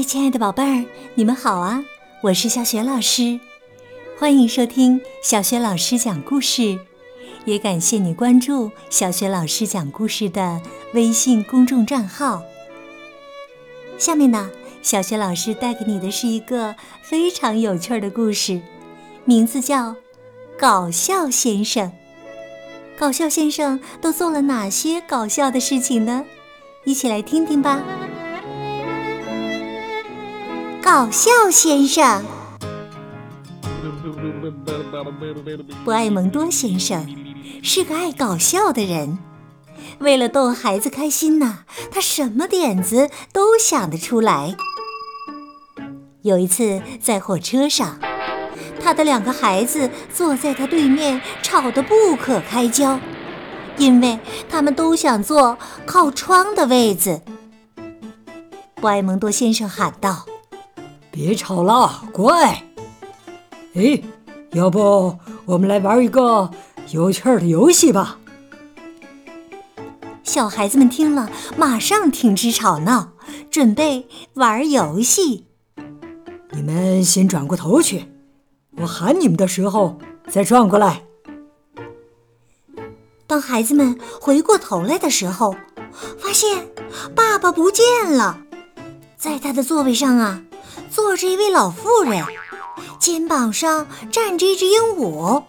嗨，亲爱的宝贝儿，你们好啊！我是小雪老师，欢迎收听小雪老师讲故事，也感谢你关注小雪老师讲故事的微信公众账号。下面呢，小雪老师带给你的是一个非常有趣的故事，名字叫《搞笑先生》。搞笑先生都做了哪些搞笑的事情呢？一起来听听吧。搞笑先生，博爱蒙多先生是个爱搞笑的人。为了逗孩子开心呢，他什么点子都想得出来。有一次在火车上，他的两个孩子坐在他对面，吵得不可开交，因为他们都想坐靠窗的位子。博爱蒙多先生喊道。别吵了，乖。哎，要不我们来玩一个有趣的游戏吧？小孩子们听了，马上停止吵闹，准备玩游戏。你们先转过头去，我喊你们的时候再转过来。当孩子们回过头来的时候，发现爸爸不见了，在他的座位上啊。坐着一位老妇人，肩膀上站着一只鹦鹉，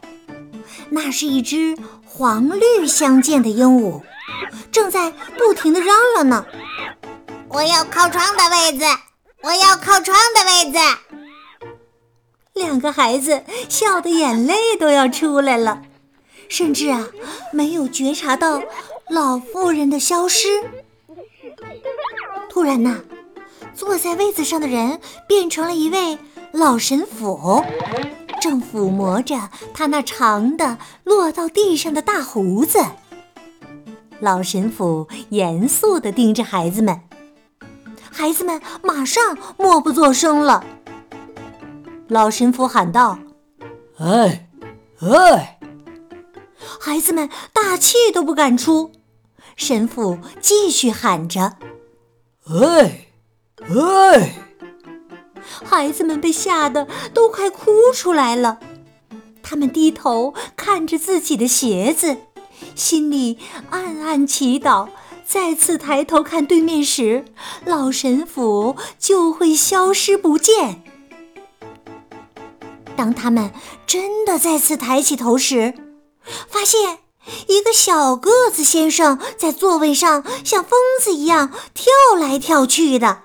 那是一只黄绿相间的鹦鹉，正在不停的嚷嚷呢：“我要靠窗的位子，我要靠窗的位子。”两个孩子笑得眼泪都要出来了，甚至啊，没有觉察到老妇人的消失。突然呢。坐在位子上的人变成了一位老神父，正抚摸着他那长的落到地上的大胡子。老神父严肃地盯着孩子们，孩子们马上默不作声了。老神父喊道：“哎，哎！”孩子们大气都不敢出。神父继续喊着：“哎。”哎！孩子们被吓得都快哭出来了，他们低头看着自己的鞋子，心里暗暗祈祷：再次抬头看对面时，老神父就会消失不见。当他们真的再次抬起头时，发现一个小个子先生在座位上像疯子一样跳来跳去的。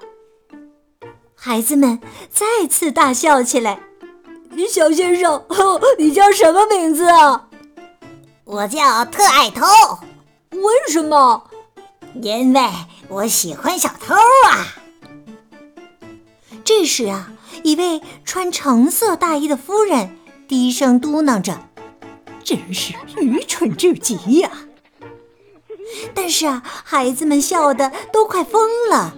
孩子们再次大笑起来。小先生，你叫什么名字啊？我叫特爱偷。为什么？因为我喜欢小偷啊。这时啊，一位穿橙色大衣的夫人低声嘟囔着：“真是愚蠢至极呀！”但是啊，孩子们笑得都快疯了。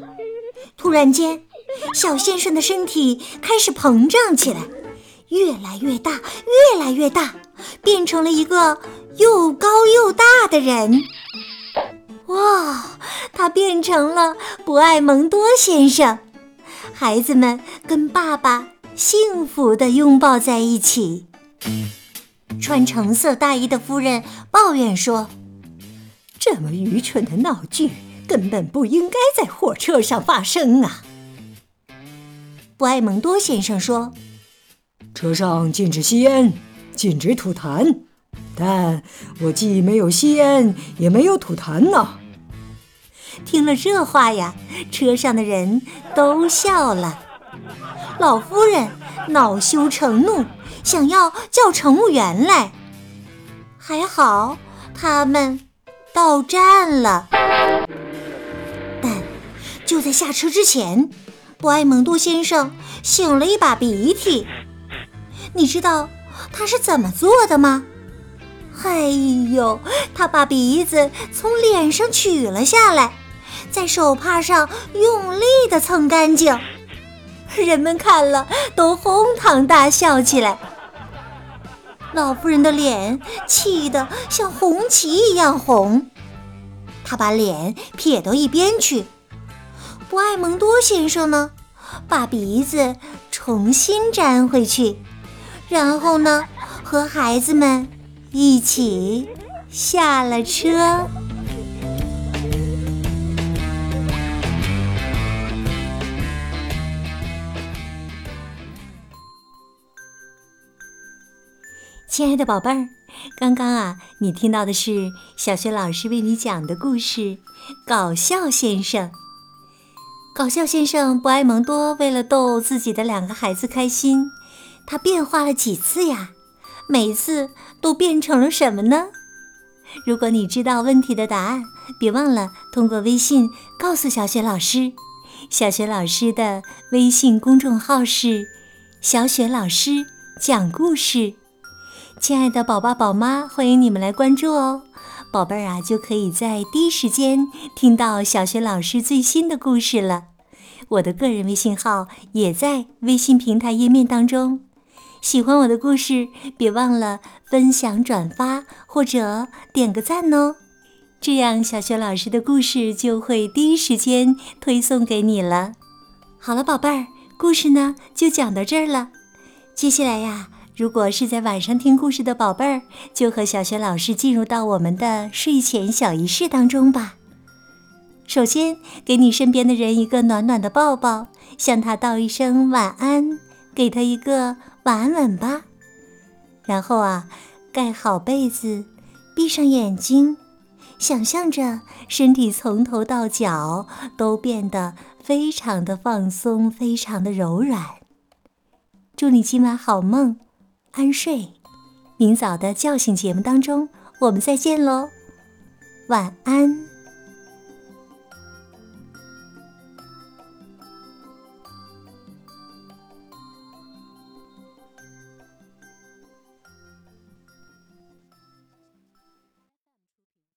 突然间。小先生的身体开始膨胀起来，越来越大，越来越大，变成了一个又高又大的人。哇，他变成了不爱蒙多先生。孩子们跟爸爸幸福地拥抱在一起。穿橙色大衣的夫人抱怨说：“这么愚蠢的闹剧根本不应该在火车上发生啊！”布埃蒙多先生说：“车上禁止吸烟，禁止吐痰，但我既没有吸烟，也没有吐痰呢。”听了这话呀，车上的人都笑了。老夫人恼羞成怒，想要叫乘务员来。还好他们到站了，但就在下车之前。布埃蒙多先生擤了一把鼻涕，你知道他是怎么做的吗？哎呦，他把鼻子从脸上取了下来，在手帕上用力的蹭干净。人们看了都哄堂大笑起来。老妇人的脸气得像红旗一样红，她把脸撇到一边去。布埃蒙多先生呢，把鼻子重新粘回去，然后呢，和孩子们一起下了车。亲爱的宝贝儿，刚刚啊，你听到的是小学老师为你讲的故事《搞笑先生》。搞笑先生布埃蒙多为了逗自己的两个孩子开心，他变化了几次呀？每次都变成了什么呢？如果你知道问题的答案，别忘了通过微信告诉小雪老师。小雪老师的微信公众号是“小雪老师讲故事”。亲爱的宝爸、宝妈，欢迎你们来关注哦！宝贝儿啊，就可以在第一时间听到小学老师最新的故事了。我的个人微信号也在微信平台页面当中。喜欢我的故事，别忘了分享、转发或者点个赞哦，这样小学老师的故事就会第一时间推送给你了。好了，宝贝儿，故事呢就讲到这儿了。接下来呀。如果是在晚上听故事的宝贝儿，就和小雪老师进入到我们的睡前小仪式当中吧。首先，给你身边的人一个暖暖的抱抱，向他道一声晚安，给他一个晚安吻吧。然后啊，盖好被子，闭上眼睛，想象着身体从头到脚都变得非常的放松，非常的柔软。祝你今晚好梦。安睡，明早的叫醒节目当中，我们再见喽，晚安。